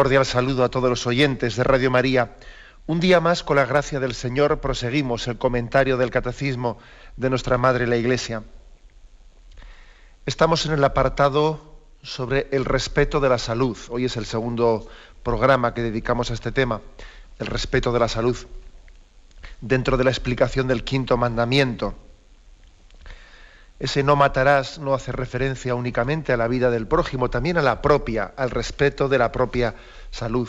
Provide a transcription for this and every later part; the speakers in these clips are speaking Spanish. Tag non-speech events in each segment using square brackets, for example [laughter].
Cordial saludo a todos los oyentes de Radio María. Un día más, con la gracia del Señor, proseguimos el comentario del Catecismo de nuestra Madre la Iglesia. Estamos en el apartado sobre el respeto de la salud. Hoy es el segundo programa que dedicamos a este tema, el respeto de la salud, dentro de la explicación del quinto mandamiento. Ese no matarás no hace referencia únicamente a la vida del prójimo, también a la propia, al respeto de la propia salud.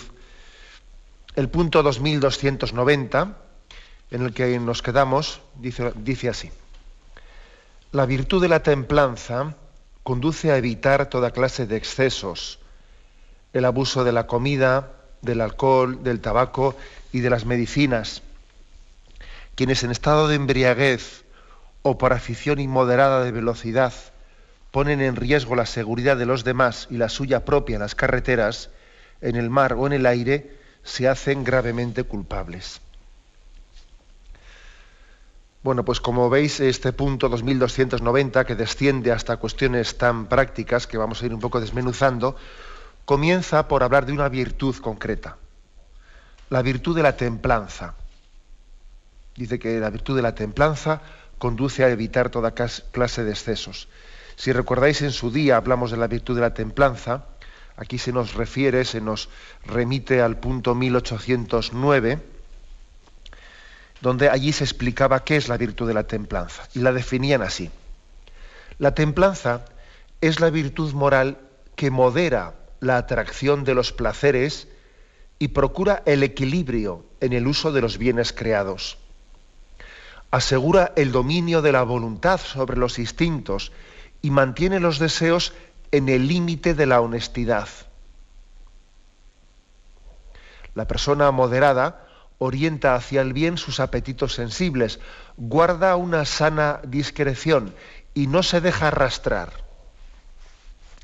El punto 2290, en el que nos quedamos, dice, así. La virtud de la templanza conduce a evitar toda clase de excesos, el abuso de la comida, del alcohol, del tabaco y de las medicinas. Quienes en estado de embriaguez o por afición inmoderada de velocidad ponen en riesgo la seguridad de los demás y la suya propia en las carreteras, en el mar o en el aire, se hacen gravemente culpables. Bueno, pues como veis, este punto 2290, que desciende hasta cuestiones tan prácticas que vamos a ir un poco desmenuzando, comienza por hablar de una virtud concreta, la virtud de la templanza. Dice que la virtud de la templanza conduce a evitar toda clase de excesos. Si recordáis, en su día hablamos de la virtud de la templanza, aquí se nos refiere, se nos remite al punto 1809, donde allí se explicaba qué es la virtud de la templanza, y la definían así. La templanza es la virtud moral que modera la atracción de los placeres y procura el equilibrio en el uso de los bienes creados asegura el dominio de la voluntad sobre los instintos y mantiene los deseos en el límite de la honestidad. La persona moderada orienta hacia el bien sus apetitos sensibles, guarda una sana discreción y no se deja arrastrar.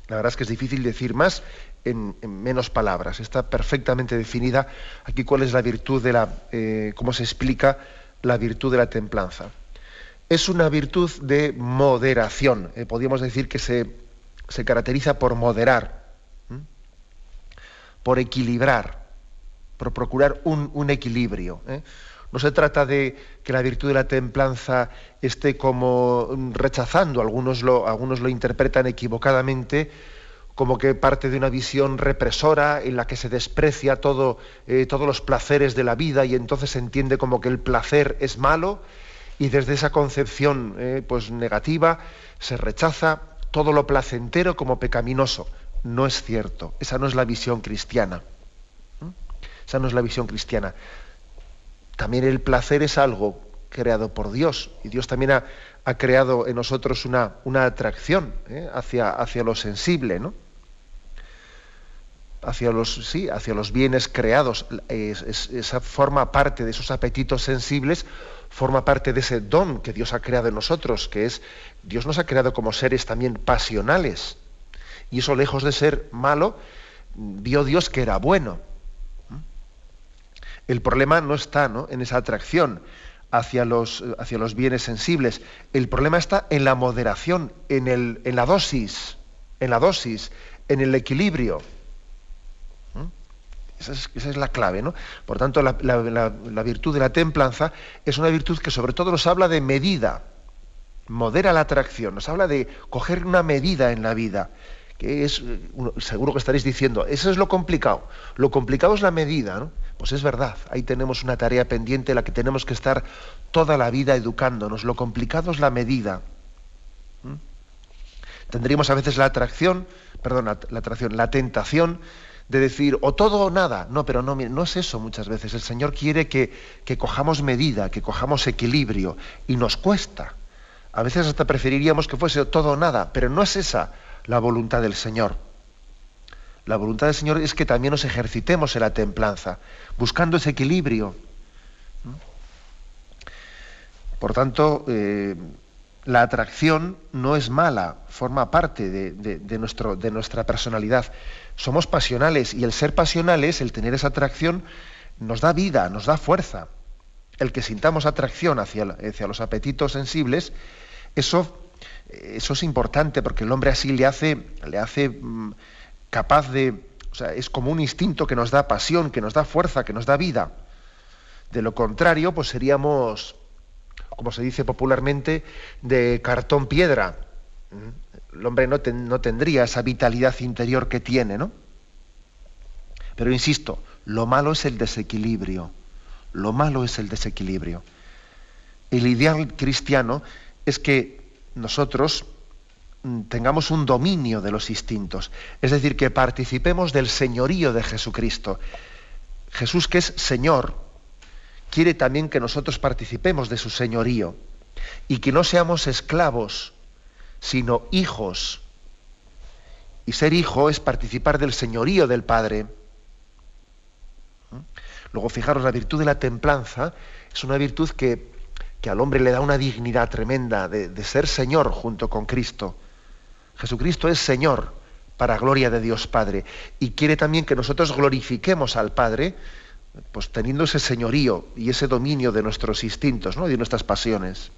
La verdad es que es difícil decir más en, menos palabras. Está perfectamente definida aquí cuál es la virtud de la, eh, cómo se explica la virtud de la templanza. Es una virtud de moderación, eh, podríamos decir que se, caracteriza por moderar, por equilibrar, por procurar un, equilibrio. ¿eh? No se trata de que la virtud de la templanza esté como rechazando, algunos lo, algunos lo interpretan equivocadamente, como que parte de una visión represora en la que se desprecia todo, eh, todos los placeres de la vida y entonces se entiende como que el placer es malo y desde esa concepción eh, pues negativa se rechaza todo lo placentero como pecaminoso. No es cierto, esa no es la visión cristiana. Esa no es la visión cristiana. También el placer es algo creado por Dios y Dios también ha, creado en nosotros una, una atracción ¿eh? hacia, hacia lo sensible, ¿no? Hacia los, sí, hacia los bienes creados. esa forma parte de esos apetitos sensibles, forma parte de ese don que Dios ha creado en nosotros, que es, Dios nos ha creado como seres también pasionales. Y eso lejos de ser malo, vio Dios que era bueno. El problema no está en esa atracción hacia los, hacia los bienes sensibles. El problema está en la moderación, en, el, en la dosis, en la dosis, en el equilibrio. Esa es, la clave, ¿no? Por tanto, la, virtud de la templanza es una virtud que sobre todo nos habla de medida, modera la atracción, nos habla de coger una medida en la vida, que es, seguro que estaréis diciendo, eso es lo complicado, lo complicado es la medida, ¿no? Pues es verdad, ahí tenemos una tarea pendiente en la que tenemos que estar toda la vida educándonos, lo complicado es la medida. Tendríamos a veces la atracción, perdón, la atracción, la tentación de decir o todo o nada. No, pero no, no es eso muchas veces. El Señor quiere que, que cojamos medida, que cojamos equilibrio, y nos cuesta. A veces hasta preferiríamos que fuese todo o nada, pero no es esa la voluntad del Señor. La voluntad del Señor es que también nos ejercitemos en la templanza, buscando ese equilibrio. Por tanto, eh, la atracción no es mala, forma parte de, nuestra personalidad. Somos pasionales y el ser pasionales, el tener esa atracción, nos da vida, nos da fuerza. El que sintamos atracción hacia, los apetitos sensibles, eso, eso es importante porque el hombre así le hace, le hace mm, capaz de, es como un instinto que nos da pasión, que nos da fuerza, que nos da vida. De lo contrario, pues seríamos como se dice popularmente, de cartón piedra. El hombre no, no tendría esa vitalidad interior que tiene, ¿no? Pero insisto, lo malo es el desequilibrio. Lo malo es el desequilibrio. El ideal cristiano es que nosotros mm, tengamos un dominio de los instintos, es decir, que participemos del señorío de Jesucristo. Jesús que es Señor, quiere también que nosotros participemos de su señorío y que no seamos esclavos, sino hijos. Y ser hijo es participar del señorío del Padre. ¿Mm? Luego, fijaros, la virtud de la templanza es una virtud que, al hombre le da una dignidad tremenda de, de ser Señor junto con Cristo. Jesucristo es Señor para gloria de Dios Padre y quiere también que nosotros glorifiquemos al Padre pues teniendo ese señorío y ese dominio de nuestros instintos, ¿no? de nuestras pasiones.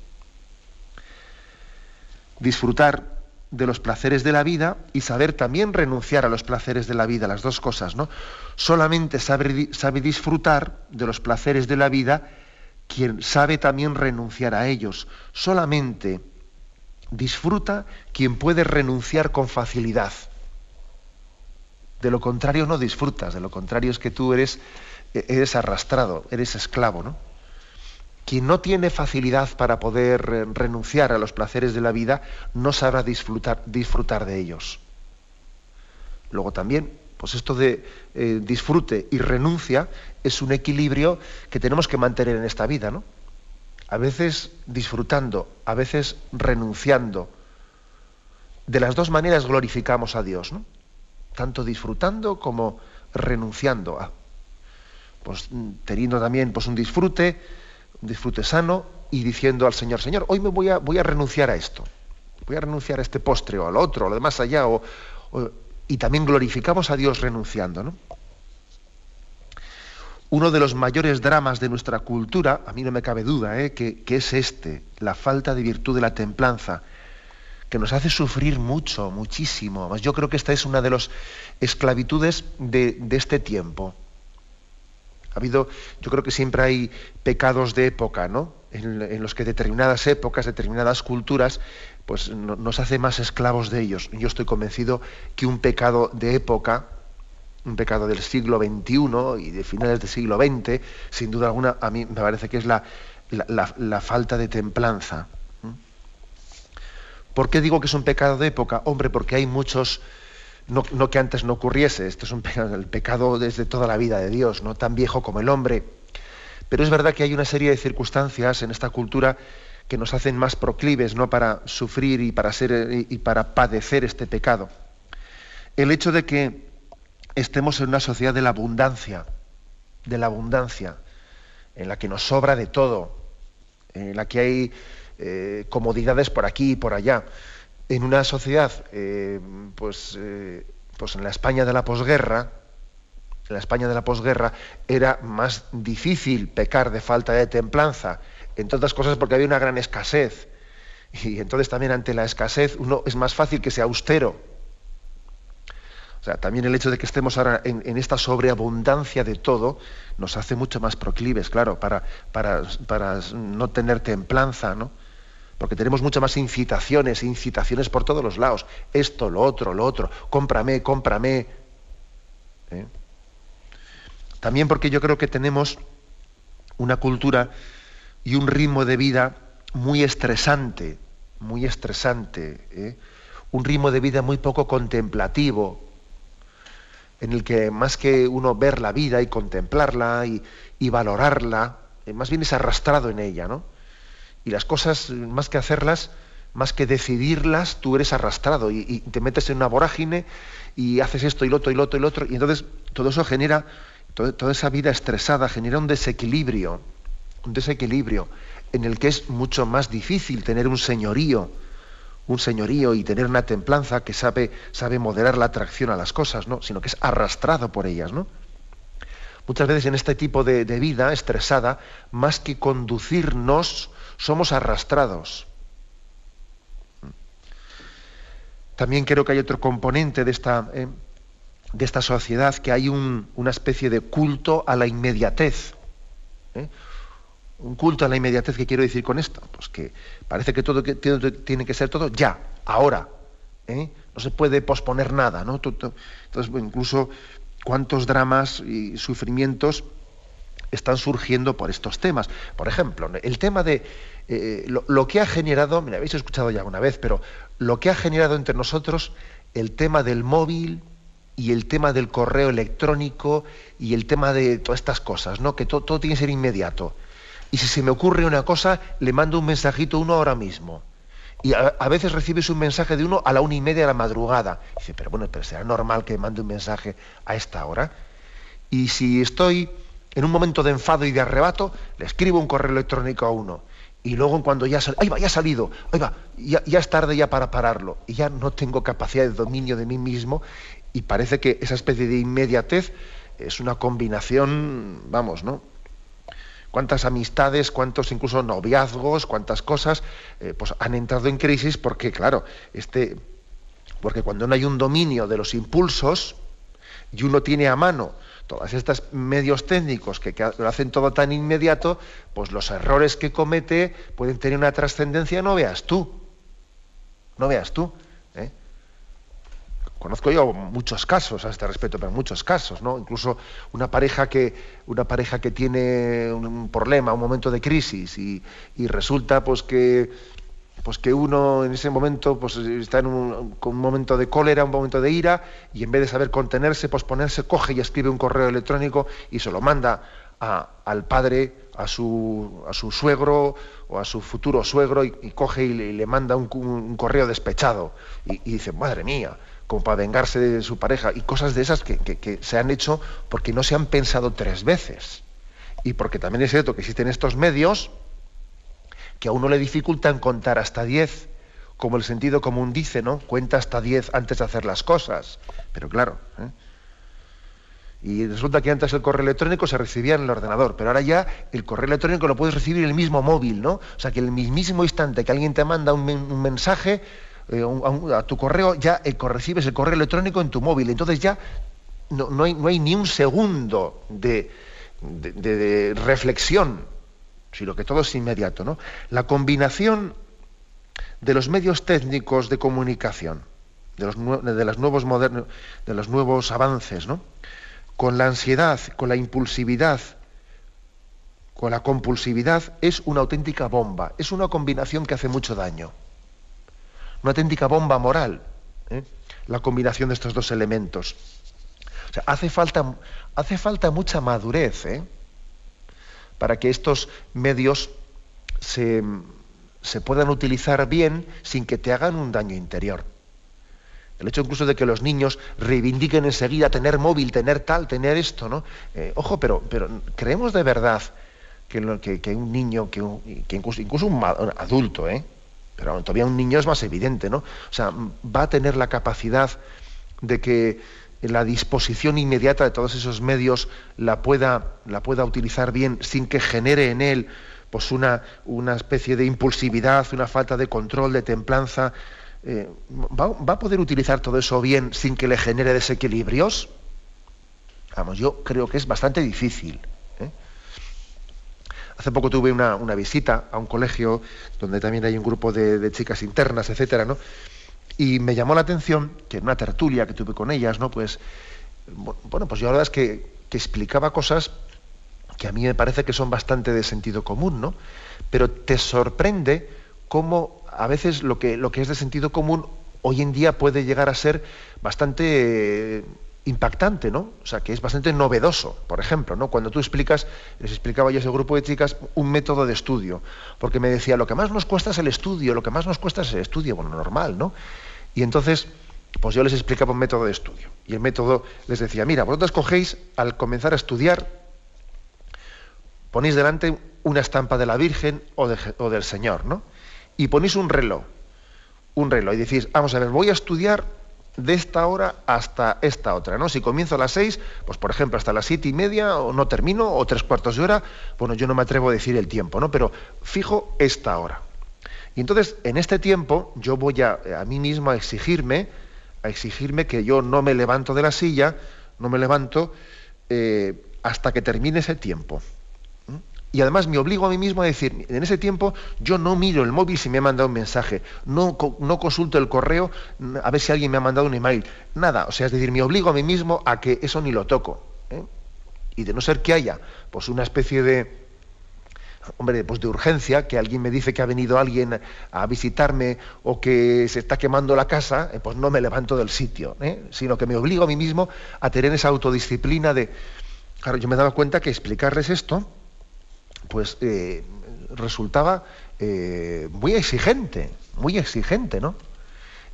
Disfrutar de los placeres de la vida y saber también renunciar a los placeres de la vida, las dos cosas, ¿no? Solamente sabe, disfrutar de los placeres de la vida quien sabe también renunciar a ellos. Solamente disfruta quien puede renunciar con facilidad. De lo contrario no disfrutas, de lo contrario es que tú eres eres arrastrado, eres esclavo, ¿no? Quien no tiene facilidad para poder eh, renunciar a los placeres de la vida, no sabrá disfrutar, disfrutar de ellos. Luego también, pues esto de eh, disfrute y renuncia es un equilibrio que tenemos que mantener en esta vida, ¿no? A veces disfrutando, a veces renunciando. De las dos maneras glorificamos a Dios, ¿no? Tanto disfrutando como renunciando a pues teniendo también pues un disfrute, un disfrute sano y diciendo al Señor, Señor, hoy me voy a, voy a renunciar a esto, voy a renunciar a este postre o al otro, o lo demás allá, o, y también glorificamos a Dios renunciando, ¿no? Uno de los mayores dramas de nuestra cultura, a mí no me cabe duda, ¿eh? que, es este, la falta de virtud de la templanza, que nos hace sufrir mucho, muchísimo. Yo creo que esta es una de las esclavitudes de, de este tiempo. Ha habido, yo creo que siempre hay pecados de época, ¿no? En, los que determinadas épocas, determinadas culturas, pues nos hace más esclavos de ellos. Yo estoy convencido que un pecado de época, un pecado del siglo XXI y de finales del siglo XX, sin duda alguna, a mí me parece que es la, la falta de templanza. ¿Por qué digo que es un pecado de época? Hombre, porque hay muchos no, que antes no ocurriese, esto es un pecado, el pecado desde toda la vida de Dios, no tan viejo como el hombre. Pero es verdad que hay una serie de circunstancias en esta cultura que nos hacen más proclives ¿no? para sufrir y para, ser, y para padecer este pecado. El hecho de que estemos en una sociedad de la abundancia, de la abundancia, en la que nos sobra de todo, en la que hay eh, comodidades por aquí y por allá, en una sociedad, eh, pues, eh, pues en la España de la posguerra, en la España de la posguerra era más difícil pecar de falta de templanza, entre otras cosas porque había una gran escasez. Y entonces también ante la escasez uno es más fácil que sea austero. O sea, también el hecho de que estemos ahora en, esta sobreabundancia de todo nos hace mucho más proclives, claro, para, para, para no tener templanza, ¿no? Porque tenemos muchas más incitaciones, incitaciones por todos los lados. Esto, lo otro, lo otro. Cómprame, cómprame. ¿Eh? También porque yo creo que tenemos una cultura y un ritmo de vida muy estresante, muy estresante. ¿eh? Un ritmo de vida muy poco contemplativo, en el que más que uno ver la vida y contemplarla y, valorarla, eh, más bien es arrastrado en ella, ¿no? Y las cosas, más que hacerlas, más que decidirlas, tú eres arrastrado y, te metes en una vorágine y haces esto y lo otro y lo otro y lo otro. Y entonces todo eso genera, toda esa vida estresada genera un desequilibrio, un desequilibrio en el que es mucho más difícil tener un señorío, un señorío y tener una templanza que sabe, sabe moderar la atracción a las cosas, ¿no? sino que es arrastrado por ellas. ¿no? Muchas veces en este tipo de, vida estresada, más que conducirnos, somos arrastrados. También creo que hay otro componente de esta, eh, de esta sociedad, que hay una especie de culto a la inmediatez. ¿eh? Un culto a la inmediatez, ¿qué quiero decir con esto? Pues que parece que todo tiene que ser todo ya, ahora. ¿eh? No se puede posponer nada. ¿no? Entonces, incluso cuántos dramas y sufrimientos están surgiendo por estos temas. Por ejemplo, el tema de eh, lo, que ha generado, me habéis escuchado ya una vez, pero lo que ha generado entre nosotros el tema del móvil y el tema del correo electrónico y el tema de todas estas cosas, ¿no? Que todo tiene que ser inmediato. Y si se me ocurre una cosa, le mando un mensajito uno ahora mismo. Y a, veces recibes un mensaje de uno a la una y media de la madrugada. dice, pero bueno, pero será normal que mande un mensaje a esta hora. Y si estoy en un momento de enfado y de arrebato, le escribo un correo electrónico a uno. Y luego cuando ya, sal... ¡Ay, va, ya ha salido! ¡Ay, va! Ya, ya, es tarde ya para pararlo. Y ya no tengo capacidad de dominio de mí mismo. Y parece que esa especie de inmediatez es una combinación, vamos, ¿no? cuántas amistades, cuántos incluso noviazgos, cuántas cosas, eh, pues han entrado en crisis porque, claro, este, porque cuando no hay un dominio de los impulsos y uno tiene a mano todos estos medios técnicos que, lo hacen todo tan inmediato, pues los errores que comete pueden tener una trascendencia, no veas tú, no veas tú. Conozco yo muchos casos a este respecto, pero muchos casos, ¿no? Incluso una pareja que, una pareja que tiene un problema, un momento de crisis, y, resulta pues que, pues que uno en ese momento pues, está en un, un, momento de cólera, un momento de ira, y en vez de saber contenerse, posponerse, coge y escribe un correo electrónico y se lo manda al padre, a su, a su suegro o a su futuro suegro, y, coge y le, manda un, correo despechado. Y, y dice, madre mía, como para vengarse de su pareja y cosas de esas que, se han hecho porque no se han pensado tres veces. Y porque también es cierto que existen estos medios que a uno le dificultan contar hasta diez, como el sentido común dice, ¿no? Cuenta hasta diez antes de hacer las cosas. Pero claro. ¿eh? Y resulta que antes el correo electrónico se recibía en el ordenador, pero ahora ya el correo electrónico lo puedes recibir en el mismo móvil, ¿no? O sea que en el mismísimo instante que alguien te manda un mensaje, eh, a, tu correo, ya recibes el correo electrónico en tu móvil. Entonces ya no hay, ni un segundo de, reflexión, sino que todo es inmediato. ¿no? La combinación de los medios técnicos de comunicación, de los, de los nuevos modernos, de los nuevos avances, ¿no? con la ansiedad, con la impulsividad, con la compulsividad, es una auténtica bomba. Es una combinación que hace mucho daño una auténtica bomba moral, ¿eh? la combinación de estos dos elementos. O sea, hace falta, hace falta mucha madurez ¿eh? Para que estos medios se, se puedan utilizar bien sin que te hagan un daño interior. El hecho incluso de que los niños reivindiquen enseguida tener móvil, tener tal, tener esto, ¿no? Eh, ojo, pero, pero creemos de verdad que, un niño, que, incluso, incluso, un adulto, ¿eh? pero todavía un niño es más evidente, ¿no? O sea, va a tener la capacidad de que la disposición inmediata de todos esos medios la pueda, la pueda utilizar bien sin que genere en él pues una, una especie de impulsividad, una falta de control, de templanza. Eh, ¿va, a poder utilizar todo eso bien sin que le genere desequilibrios? Vamos, yo creo que es bastante difícil. Hace poco tuve una, visita a un colegio donde también hay un grupo de, chicas internas, etcétera, ¿no? Y me llamó la atención que en una tertulia que tuve con ellas, ¿no? Pues, bueno, pues yo la verdad es que, explicaba cosas que a mí me parece que son bastante de sentido común, ¿no? Pero te sorprende cómo a veces lo que, lo que es de sentido común hoy en día puede llegar a ser bastante eh, impactante, ¿no? O sea, que es bastante novedoso, por ejemplo, ¿no? Cuando tú explicas, les explicaba yo a ese grupo de chicas un método de estudio, porque me decía, lo que más nos cuesta es el estudio, lo que más nos cuesta es el estudio, bueno, normal, ¿no? Y entonces, pues yo les explicaba un método de estudio. Y el método les decía, mira, vosotros cogéis, al comenzar a estudiar, ponéis delante una estampa de la Virgen o, del Señor, ¿no? Y ponéis un reloj, un reloj, y decís, vamos a ver, voy a estudiar de esta hora hasta esta otra, ¿no? Si comienzo a las seis, pues por ejemplo hasta las siete y media, o no termino, o tres cuartos de hora, bueno, yo no me atrevo a decir el tiempo, ¿no? Pero fijo esta hora. Y entonces, en este tiempo, yo voy a, a mí mismo a exigirme, a exigirme que yo no me levanto de la silla, no me levanto eh, hasta que termine ese tiempo. Y además me obligo a mí mismo a decir, en ese tiempo yo no miro el móvil si me ha mandado un mensaje, no, no consulto el correo a ver si alguien me ha mandado un email, nada. O sea, es decir, me obligo a mí mismo a que eso ni lo toco. ¿eh? Y de no ser que haya pues una especie de, hombre, pues de urgencia, que alguien me dice que ha venido alguien a visitarme o que se está quemando la casa, eh, pues no me levanto del sitio, ¿eh? sino que me obligo a mí mismo a tener esa autodisciplina de... Claro, yo me daba cuenta que explicarles esto, pues eh, resultaba muy exigente, muy exigente, ¿no?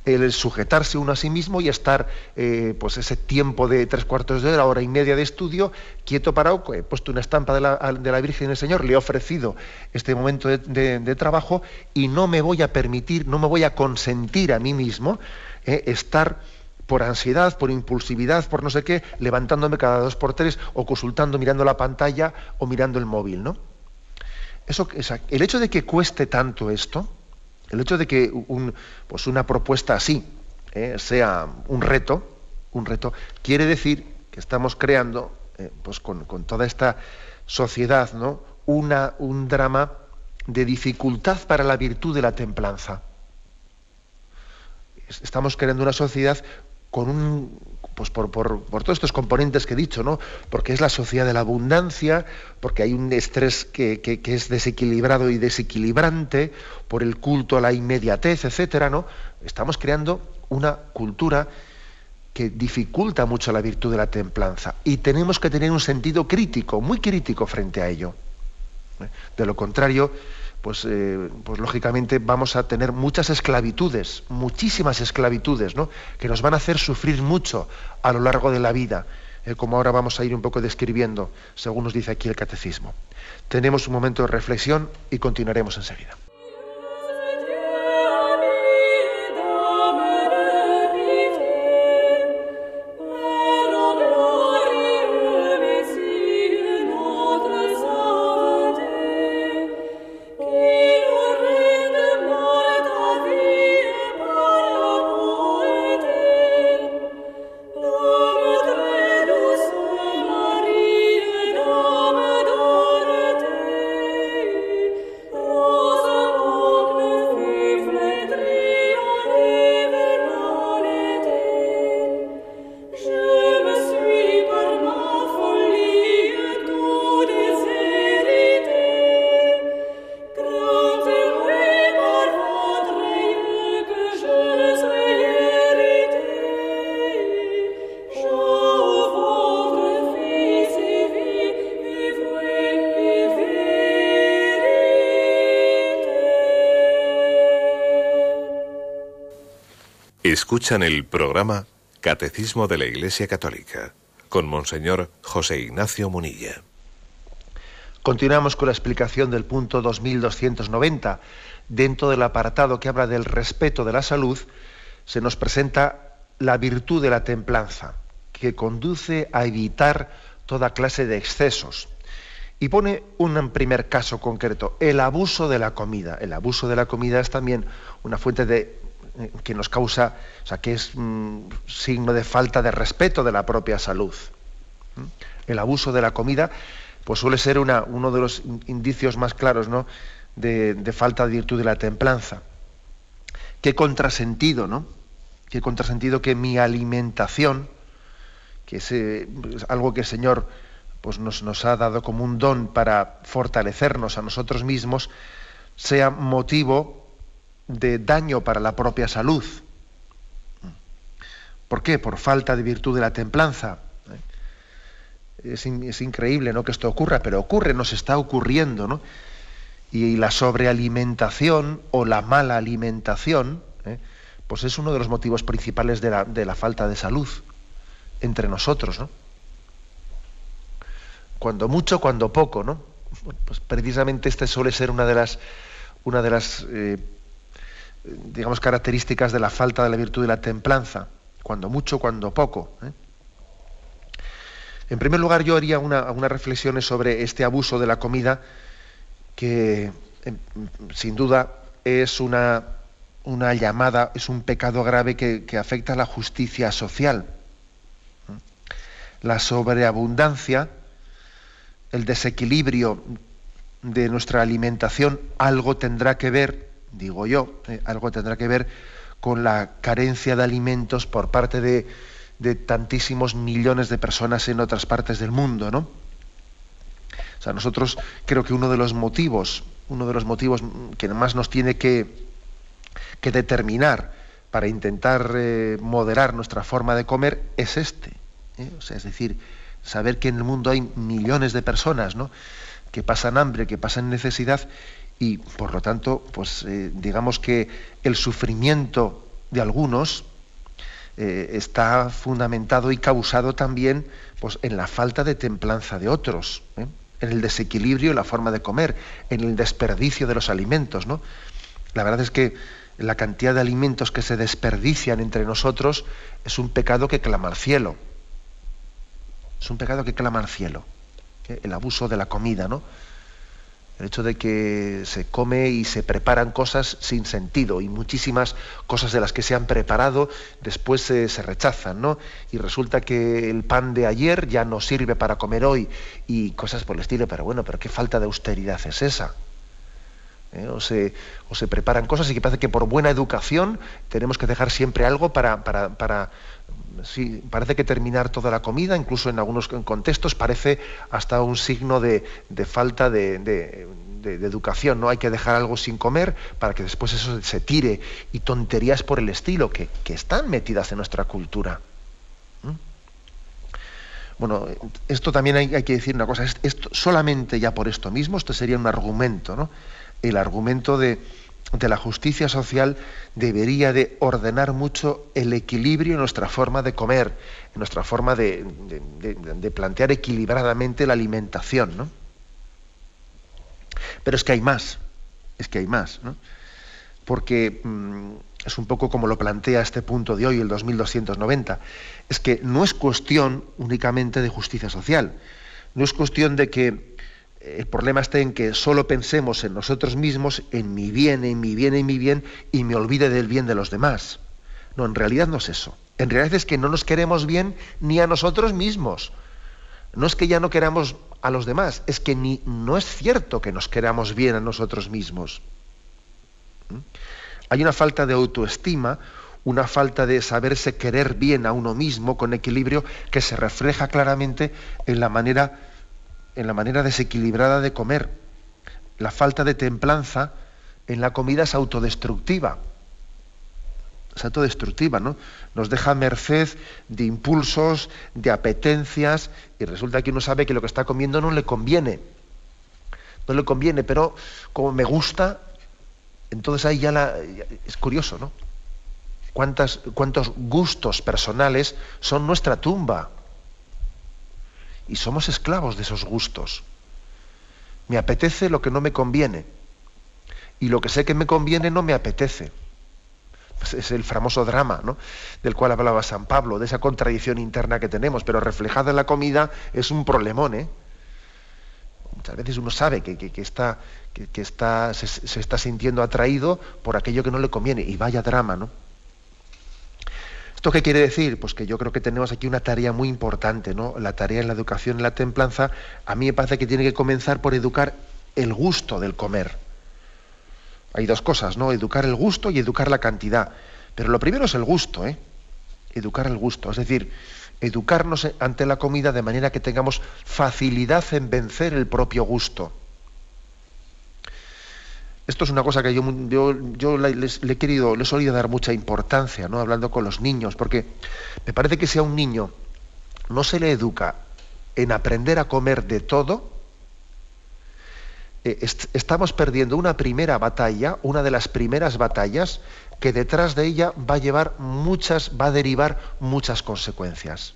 El sujetarse uno a sí mismo y estar, eh, pues ese tiempo de tres cuartos de hora, hora y media de estudio, quieto parado, he puesto una estampa de la, de la Virgen del Señor, le he ofrecido este momento de, trabajo y no me voy a permitir, no me voy a consentir a mí mismo estar por ansiedad, por impulsividad, por no sé qué, levantándome cada dos por tres o consultando, mirando la pantalla o mirando el móvil, ¿no? Eso, el hecho de que cueste tanto esto, el hecho de que pues una propuesta así eh, sea un reto, un reto, quiere decir que estamos creando, eh, pues con, toda esta sociedad, ¿no? Un drama de dificultad para la virtud de la templanza. Estamos creando una sociedad con un, pues por, todos estos componentes que he dicho, ¿no? Porque es la sociedad de la abundancia, porque hay un estrés que, es desequilibrado y desequilibrante, por el culto a la inmediatez, etcétera, ¿no? Estamos creando una cultura que dificulta mucho la virtud de la templanza. Y tenemos que tener un sentido crítico, muy crítico frente a ello. ¿eh? De lo contrario, pues, eh, pues lógicamente vamos a tener muchas esclavitudes, muchísimas esclavitudes, ¿no? que nos van a hacer sufrir mucho a lo largo de la vida, eh, como ahora vamos a ir un poco describiendo, según nos dice aquí el catecismo. Tenemos un momento de reflexión y continuaremos enseguida. Escuchan el programa Catecismo de la Iglesia Católica con Monseñor José Ignacio Munilla. Continuamos con la explicación del punto 2290. Dentro del apartado que habla del respeto de la salud, se nos presenta la virtud de la templanza, que conduce a evitar toda clase de excesos. Y pone un primer caso concreto, el abuso de la comida. El abuso de la comida es también una fuente de que nos causa, o sea, que es un signo de falta de respeto de la propia salud. ¿Mm? El abuso de la comida, pues suele ser uno de los indicios más claros ¿no? de, falta de virtud de la templanza. Qué contrasentido, ¿no? Qué contrasentido que mi alimentación, que es, algo que el Señor pues nos ha dado como un don para fortalecernos a nosotros mismos, sea motivo de daño para la propia salud. ¿Por qué? Por falta de virtud de la templanza. ¿eh? Es, increíble ¿no? que esto ocurra, pero ocurre, nos está ocurriendo. ¿no? Y, la sobrealimentación o la mala alimentación, ¿eh? pues es uno de los motivos principales de la, de la falta de salud entre nosotros. ¿no? Cuando mucho, cuando poco, ¿no? Pues precisamente esta suele ser una de las, una de las eh, digamos, características de la falta de la virtud de la templanza cuando mucho, cuando poco. ¿eh? En primer lugar, yo haría unas reflexiones sobre este abuso de la comida que, sin duda, es una, una llamada, es un pecado grave que, afecta a la justicia social. La sobreabundancia, el desequilibrio de nuestra alimentación, algo tendrá que ver, digo yo, eh, algo tendrá que ver con la carencia de alimentos por parte de, tantísimos millones de personas en otras partes del mundo, ¿no? O sea, nosotros creo que uno de los motivos, uno de los motivos que más nos tiene que, que determinar para intentar eh, moderar nuestra forma de comer es este. ¿eh? O sea, es decir, saber que en el mundo hay millones de personas ¿no? que pasan hambre, que pasan necesidad y por lo tanto, pues eh, digamos que el sufrimiento de algunos eh, está fundamentado y causado también pues, en la falta de templanza de otros, ¿eh? en el desequilibrio en la forma de comer, en el desperdicio de los alimentos. ¿no? La verdad es que la cantidad de alimentos que se desperdician entre nosotros es un pecado que clama al cielo. Es un pecado que clama al cielo. El abuso de la comida, ¿no? El hecho de que se come y se preparan cosas sin sentido y muchísimas cosas de las que se han preparado después se, rechazan, ¿no? Y resulta que el pan de ayer ya no sirve para comer hoy y cosas por el estilo, pero bueno, pero qué falta de austeridad es esa. ¿Eh? O, se, o, se, preparan cosas y que parece que por buena educación tenemos que dejar siempre algo para, para, para sí, parece que terminar toda la comida, incluso en algunos contextos, parece hasta un signo de, falta de, educación. No hay que dejar algo sin comer para que después eso se tire y tonterías por el estilo que, están metidas en nuestra cultura. ¿Mm? Bueno, esto también hay, que decir una cosa. Esto, solamente ya por esto mismo, esto sería un argumento, ¿no? El argumento de de la justicia social debería de ordenar mucho el equilibrio en nuestra forma de comer, en nuestra forma de, plantear equilibradamente la alimentación. ¿no? Pero es que hay más, es que hay más, ¿no? porque mm, es un poco como lo plantea este punto de hoy, el 2290, es que no es cuestión únicamente de justicia social, no es cuestión de que el problema está en que solo pensemos en nosotros mismos, en mi bien, en mi bien, en mi bien, y me olvide del bien de los demás. No, en realidad no es eso. En realidad es que no nos queremos bien ni a nosotros mismos. No es que ya no queramos a los demás, es que ni, no es cierto que nos queramos bien a nosotros mismos. ¿Mm? Hay una falta de autoestima, una falta de saberse querer bien a uno mismo con equilibrio que se refleja claramente en la manera en la manera desequilibrada de comer. La falta de templanza en la comida es autodestructiva. Es autodestructiva, ¿no? Nos deja merced de impulsos, de apetencias, y resulta que uno sabe que lo que está comiendo no le conviene. No le conviene, pero como me gusta, entonces ahí ya, la, es curioso, ¿no? ¿Cuántas, cuántos gustos personales son nuestra tumba y somos esclavos de esos gustos. Me apetece lo que no me conviene y lo que sé que me conviene no me apetece. Pues es el famoso drama ¿no? del cual hablaba San Pablo, de esa contradicción interna que tenemos, pero reflejada en la comida es un problemón. ¿eh? Muchas veces uno sabe que, está, que, está, se, está sintiendo atraído por aquello que no le conviene y vaya drama, ¿no? ¿Esto qué quiere decir? Pues que yo creo que tenemos aquí una tarea muy importante, ¿no? La tarea en la educación, en la templanza, a mí me parece que tiene que comenzar por educar el gusto del comer. Hay dos cosas, ¿no? Educar el gusto y educar la cantidad. Pero lo primero es el gusto, ¿eh? Educar el gusto, es decir, educarnos ante la comida de manera que tengamos facilidad en vencer el propio gusto. Esto es una cosa que yo, yo, le, he querido, le he solido dar mucha importancia, ¿no? Hablando con los niños, porque me parece que si a un niño no se le educa en aprender a comer de todo, eh, estamos perdiendo una primera batalla, una de las primeras batallas, que detrás de ella va a llevar muchas, va a derivar muchas consecuencias.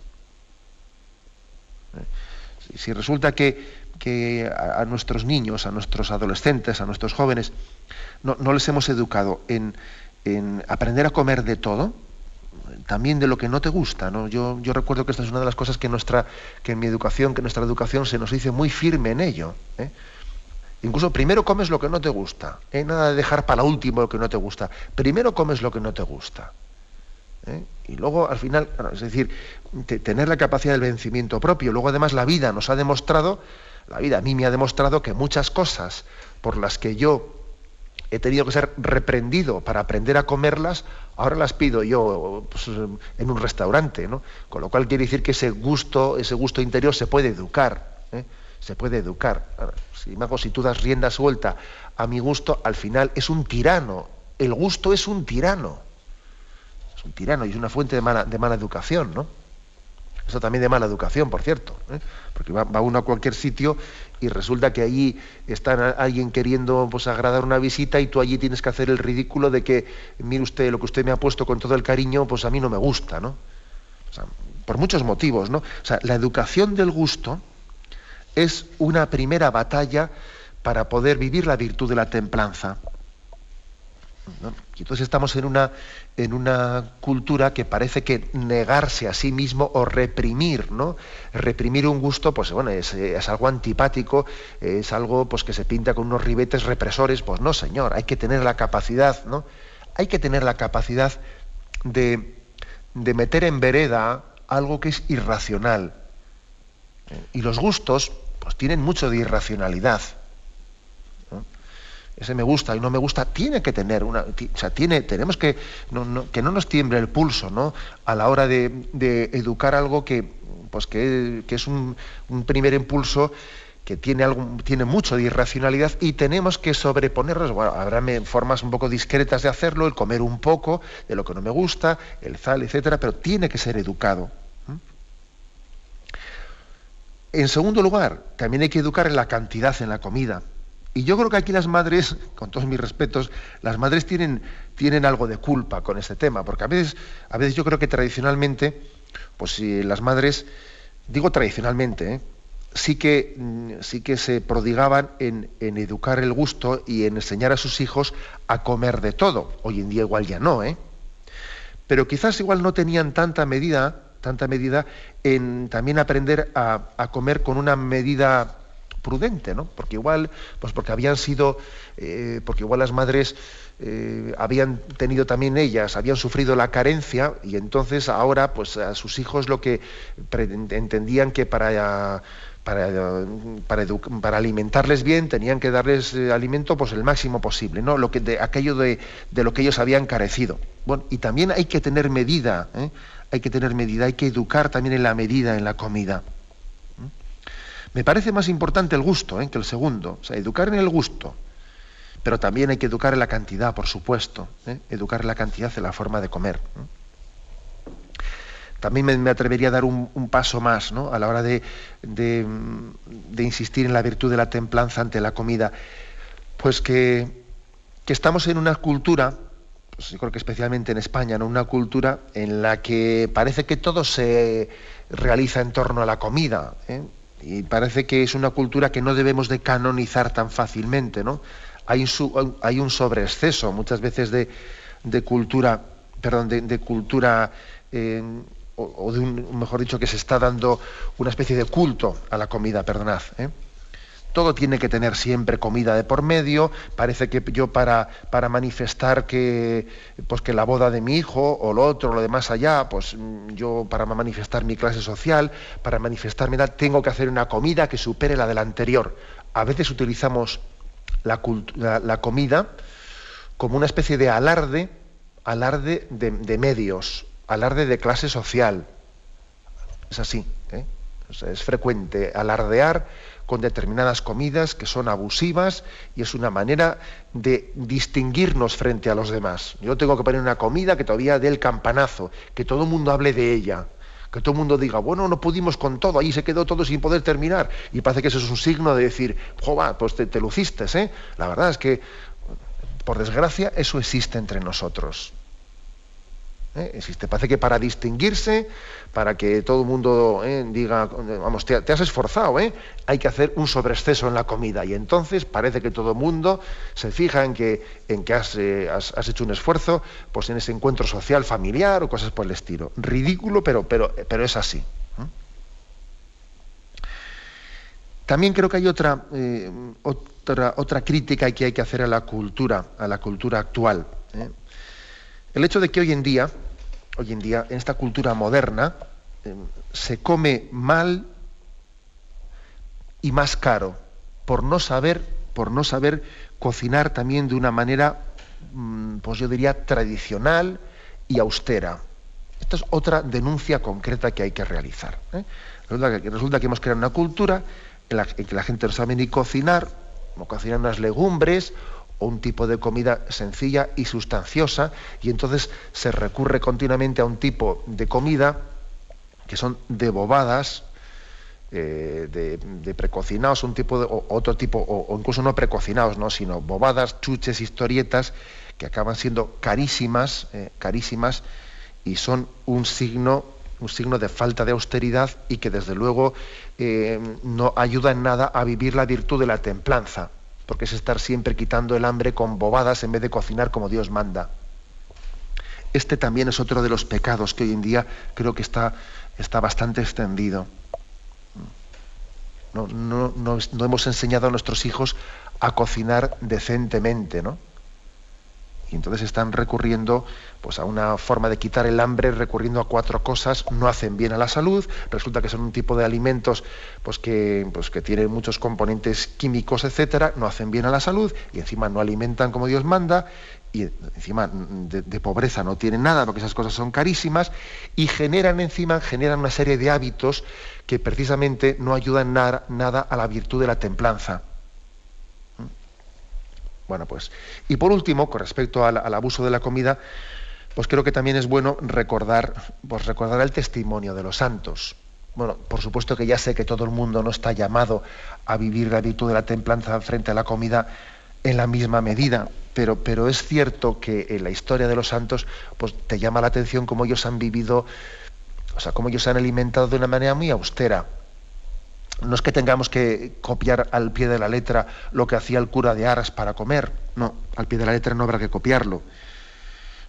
Eh, si resulta que que a, nuestros niños, a nuestros adolescentes, a nuestros jóvenes, no, les hemos educado en, aprender a comer de todo, también de lo que no te gusta. ¿no? Yo, yo, recuerdo que esta es una de las cosas que, nuestra, que en mi educación, que nuestra educación se nos dice muy firme en ello. ¿eh? Incluso primero comes lo que no te gusta, ¿eh? nada de dejar para último lo que no te gusta. Primero comes lo que no te gusta. ¿eh? Y luego, al final, es decir, tener la capacidad del vencimiento propio. Luego, además, la vida nos ha demostrado la vida a mí me ha demostrado que muchas cosas por las que yo he tenido que ser reprendido para aprender a comerlas, ahora las pido yo pues, en un restaurante, ¿no? Con lo cual quiere decir que ese gusto, ese gusto interior se puede educar, ¿eh? se puede educar. Si, si tú das rienda suelta a mi gusto, al final es un tirano. El gusto es un tirano. Es un tirano y es una fuente de mala, de mala educación, ¿no? También de mala educación, por cierto, ¿eh? porque va, uno a cualquier sitio y resulta que allí está alguien queriendo pues, agradar una visita y tú allí tienes que hacer el ridículo de que, mire usted, lo que usted me ha puesto con todo el cariño, pues a mí no me gusta, ¿no? por muchos motivos, ¿no? O sea, la educación del gusto es una primera batalla para poder vivir la virtud de la templanza. Y entonces estamos en una, en una cultura que parece que negarse a sí mismo o reprimir, ¿no? Reprimir un gusto, pues bueno, es, algo antipático, es algo pues, que se pinta con unos ribetes represores. Pues no, señor, hay que tener la capacidad, ¿no? Hay que tener la capacidad de, de meter en vereda algo que es irracional. Y los gustos, pues tienen mucho de irracionalidad ese me gusta y no me gusta, tiene que tener una, o sea, tiene, tenemos que, que no nos tiemble el pulso, ¿no? A la hora de, educar algo que, pues que, es un, primer impulso que tiene, algo, tiene mucho de irracionalidad y tenemos que sobreponernos, bueno, habrá formas un poco discretas de hacerlo, el comer un poco de lo que no me gusta, el sal, etcétera, pero tiene que ser educado. En segundo lugar, también hay que educar en la cantidad en la comida. Y yo creo que aquí las madres, con todos mis respetos, las madres tienen, tienen algo de culpa con este tema, porque a veces, a veces yo creo que tradicionalmente, pues si las madres, digo tradicionalmente, ¿eh? sí, que, mm, sí que se prodigaban en, educar el gusto y en enseñar a sus hijos a comer de todo. Hoy en día igual ya no, ¿eh? Pero quizás igual no tenían tanta medida, tanta medida en también aprender a comer con una medida prudente, ¿no? Porque igual, pues porque habían sido, eh, porque igual las madres eh, habían tenido también ellas, habían sufrido la carencia y entonces ahora, pues a sus hijos lo que entendían que para para, alimentarles bien tenían que darles eh, alimento pues el máximo posible, ¿no? Lo que, de, aquello de, de, lo que ellos habían carecido. Bueno, y también hay que tener medida, hay que tener medida, hay que educar también en la medida en la comida. Me parece más importante el gusto ¿eh? que el segundo, o sea, educar en el gusto, pero también hay que educar en la cantidad, por supuesto, ¿eh? educar en la cantidad en la forma de comer. También me, atrevería a dar un, paso más a la hora de, insistir en la virtud de la templanza ante la comida, pues que, que estamos en una cultura, pues yo creo que especialmente en España, ¿no? una cultura en la que parece que todo se realiza en torno a la comida. ¿eh? Y parece que es una cultura que no debemos de canonizar tan fácilmente, ¿no? Hay, un sobreexceso muchas veces de, cultura, perdón, de, cultura, eh, o, de un, mejor dicho, que se está dando una especie de culto a la comida, perdonad. ¿eh? Todo tiene que tener siempre comida de por medio. Parece que yo para, para manifestar que, pues que la boda de mi hijo o lo otro, lo de más allá, pues mm, yo para manifestar mi clase social, para manifestar mi edad, tengo que hacer una comida que supere la de la anterior. A veces utilizamos la, la, comida como una especie de alarde, alarde de, medios, alarde de clase social. Es así. ¿eh? es frecuente alardear con determinadas comidas que son abusivas y es una manera de distinguirnos frente a los demás. Yo tengo que poner una comida que todavía dé el campanazo, que todo el mundo hable de ella, que todo el mundo diga, bueno, no pudimos con todo, ahí se quedó todo sin poder terminar. Y parece que eso es un signo de decir, joder, pues te, te luciste, ¿eh? La verdad es que, por desgracia, eso existe entre nosotros. ¿Eh? Existe. Parece que para distinguirse, para que todo el mundo ¿eh? diga, vamos, te, has esforzado, ¿eh? hay que hacer un sobreexceso en la comida. Y entonces parece que todo el mundo se fija en que, en que has, has, hecho un esfuerzo pues en ese encuentro social, familiar o cosas por el estilo. Ridículo, pero, pero, pero es así. También creo que hay otra, otra, otra crítica que hay que hacer a la cultura, a la cultura actual. El hecho de que hoy en día, hoy en día, en esta cultura moderna, eh, se come mal y más caro, por no saber, por no saber cocinar también de una manera, mm, pues yo diría, tradicional y austera. Esta es otra denuncia concreta que hay que realizar. ¿eh? Resulta, que, resulta, que, hemos creado una cultura en la, en que la gente no sabe ni cocinar, no cocinar unas legumbres o un tipo de comida sencilla y sustanciosa, y entonces se recurre continuamente a un tipo de comida que son de bobadas, eh, de, precocinados, un tipo de, otro tipo, o, incluso no precocinados, ¿no? sino bobadas, chuches, historietas, que acaban siendo carísimas, eh, carísimas, y son un signo, un signo de falta de austeridad y que desde luego eh, no ayuda en nada a vivir la virtud de la templanza porque es estar siempre quitando el hambre con bobadas en vez de cocinar como Dios manda. Este también es otro de los pecados que hoy en día creo que está, está bastante extendido. No, no, hemos enseñado a nuestros hijos a cocinar decentemente, ¿no? Y entonces están recurriendo pues, a una forma de quitar el hambre, recurriendo a cuatro cosas, no hacen bien a la salud, resulta que son un tipo de alimentos pues, que, pues, que tienen muchos componentes químicos, etcétera, no hacen bien a la salud y encima no alimentan como Dios manda, y encima de, pobreza no tienen nada porque esas cosas son carísimas y generan encima generan una serie de hábitos que precisamente no ayudan nada a la virtud de la templanza bueno, pues. Y por último, con respecto al, abuso de la comida, pues creo que también es bueno recordar, pues recordar el testimonio de los santos. Bueno, por supuesto que ya sé que todo el mundo no está llamado a vivir la virtud de la templanza frente a la comida en la misma medida, pero, pero es cierto que en la historia de los santos pues, te llama la atención cómo ellos han vivido, o sea, cómo ellos se han alimentado de una manera muy austera, no es que tengamos que copiar al pie de la letra lo que hacía el cura de Aras para comer, no, al pie de la letra no habrá que copiarlo.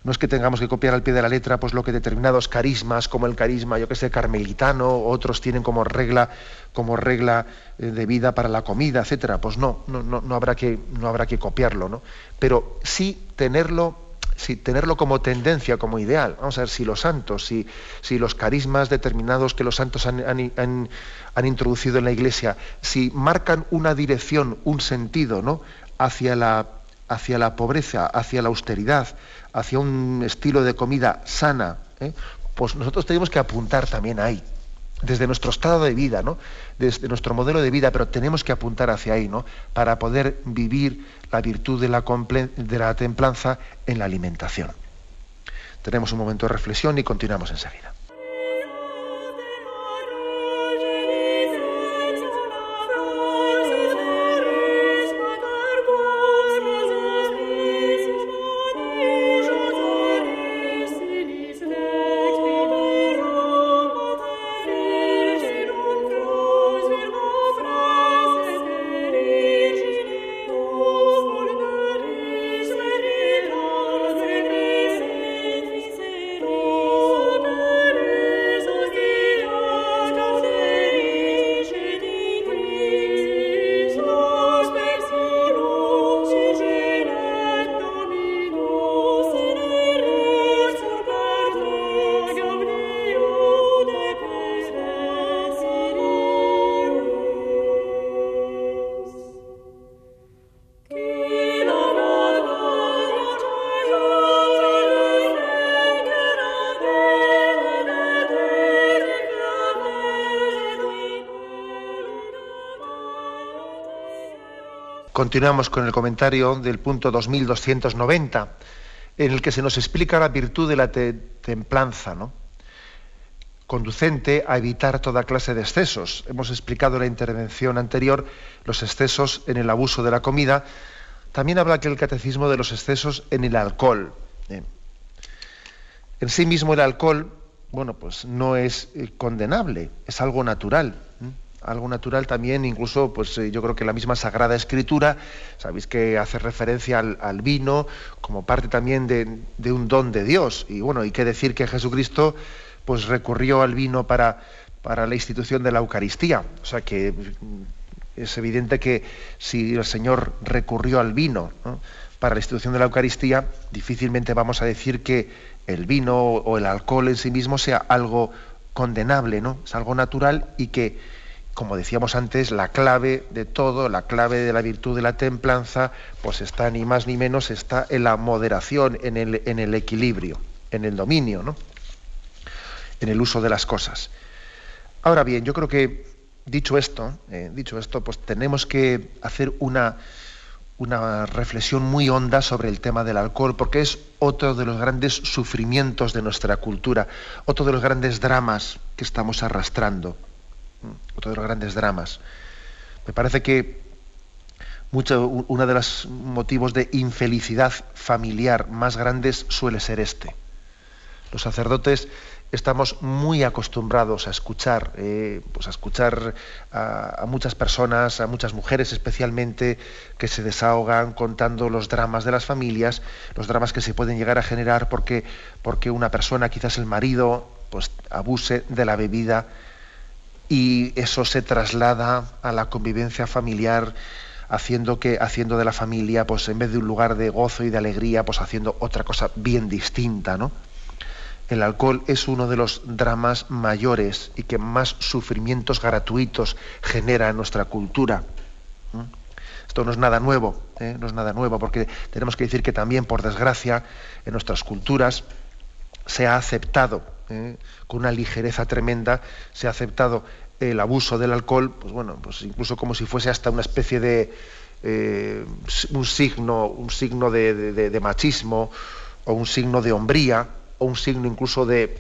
No es que tengamos que copiar al pie de la letra pues lo que determinados carismas, como el carisma, yo que sé, carmelitano, otros tienen como regla, como regla eh, de vida para la comida, etcétera. Pues no, no, no, no habrá que, no habrá que copiarlo, ¿no? Pero sí tenerlo si tenerlo como tendencia, como ideal. Vamos a ver si los santos, si, si los carismas determinados que los santos han, han, introducido en la Iglesia, si marcan una dirección, un sentido, ¿no? hacia la, hacia la pobreza, hacia la austeridad, hacia un estilo de comida sana, ¿eh? pues nosotros tenemos que apuntar también ahí desde nuestro estado de vida, ¿no? desde nuestro modelo de vida, pero tenemos que apuntar hacia ahí, ¿no? para poder vivir la virtud de la, templanza en la alimentación. Tenemos un momento de reflexión y continuamos enseguida. Continuamos con el comentario del punto 2290, en el que se nos explica la virtud de la templanza, ¿no? conducente a evitar toda clase de excesos. Hemos explicado en la intervención anterior los excesos en el abuso de la comida. También habla aquí el catecismo de los excesos en el alcohol. En sí mismo el alcohol, bueno, pues no es eh, condenable, es algo natural algo natural también, incluso, pues eh, yo creo que la misma Sagrada Escritura, sabéis que hace referencia al, vino como parte también de, un don de Dios. Y bueno, hay que decir que Jesucristo pues recurrió al vino para, para la institución de la Eucaristía. O sea que mm, es evidente que si el Señor recurrió al vino para la institución de la Eucaristía, difícilmente vamos a decir que el vino o el alcohol en sí mismo sea algo condenable, ¿no? Es algo natural y que como decíamos antes, la clave de todo, la clave de la virtud de la templanza, pues está ni más ni menos, está en la moderación, en el, equilibrio, en el dominio, ¿no? en el uso de las cosas. Ahora bien, yo creo que dicho esto, eh, dicho esto, pues tenemos que hacer una, una reflexión muy honda sobre el tema del alcohol, porque es otro de los grandes sufrimientos de nuestra cultura, otro de los grandes dramas que estamos arrastrando otro de los grandes dramas. Me parece que mucho, uno de los motivos de infelicidad familiar más grandes suele ser este. Los sacerdotes estamos muy acostumbrados a escuchar, eh, pues a escuchar a, muchas personas, a muchas mujeres especialmente, que se desahogan contando los dramas de las familias, los dramas que se pueden llegar a generar porque, porque una persona, quizás el marido, pues abuse de la bebida y eso se traslada a la convivencia familiar haciendo que haciendo de la familia pues en vez de un lugar de gozo y de alegría pues haciendo otra cosa bien distinta no el alcohol es uno de los dramas mayores y que más sufrimientos gratuitos genera en nuestra cultura esto no es nada nuevo ¿eh? no es nada nuevo porque tenemos que decir que también por desgracia en nuestras culturas se ha aceptado ¿eh? con una ligereza tremenda se ha aceptado el abuso del alcohol, pues bueno, pues incluso como si fuese hasta una especie de eh, un signo, un signo de, machismo, o un signo de hombría, o un signo incluso de,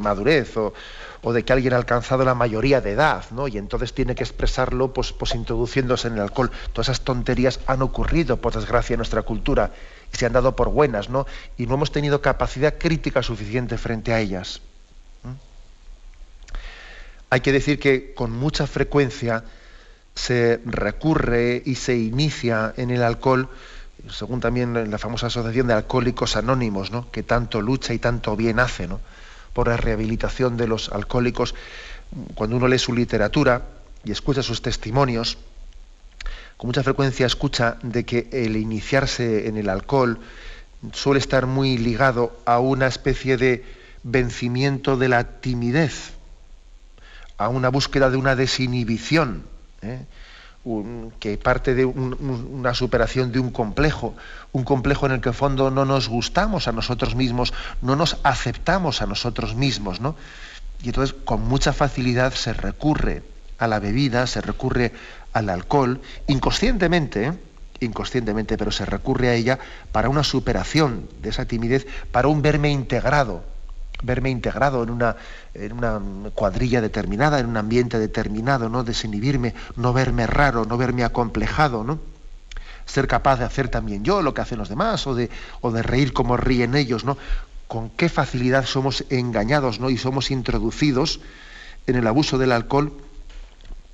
madurez, o, de que alguien ha alcanzado la mayoría de edad, ¿no? Y entonces tiene que expresarlo pues, pues introduciéndose en el alcohol. Todas esas tonterías han ocurrido, por desgracia, en nuestra cultura, y se han dado por buenas, ¿no? Y no hemos tenido capacidad crítica suficiente frente a ellas. Hay que decir que con mucha frecuencia se recurre y se inicia en el alcohol, según también la famosa Asociación de Alcohólicos Anónimos, ¿no? que tanto lucha y tanto bien hace por la rehabilitación de los alcohólicos. Cuando uno lee su literatura y escucha sus testimonios, con mucha frecuencia escucha de que el iniciarse en el alcohol suele estar muy ligado a una especie de vencimiento de la timidez a una búsqueda de una desinhibición, ¿eh? que parte de una superación de un complejo, un complejo en el que en fondo no nos gustamos a nosotros mismos, no nos aceptamos a nosotros mismos, ¿no? Y entonces con mucha facilidad se recurre a la bebida, se recurre al alcohol, inconscientemente, ¿eh? inconscientemente, pero se recurre a ella para una superación de esa timidez, para un verme integrado, verme integrado en una, en una cuadrilla determinada, en un ambiente determinado, ¿no? Desinhibirme, no verme raro, no verme acomplejado, ¿no? Ser capaz de hacer también yo lo que hacen los demás, o de, o de reír como ríen ellos, ¿no? Con qué facilidad somos engañados, ¿no? Y somos introducidos en el abuso del alcohol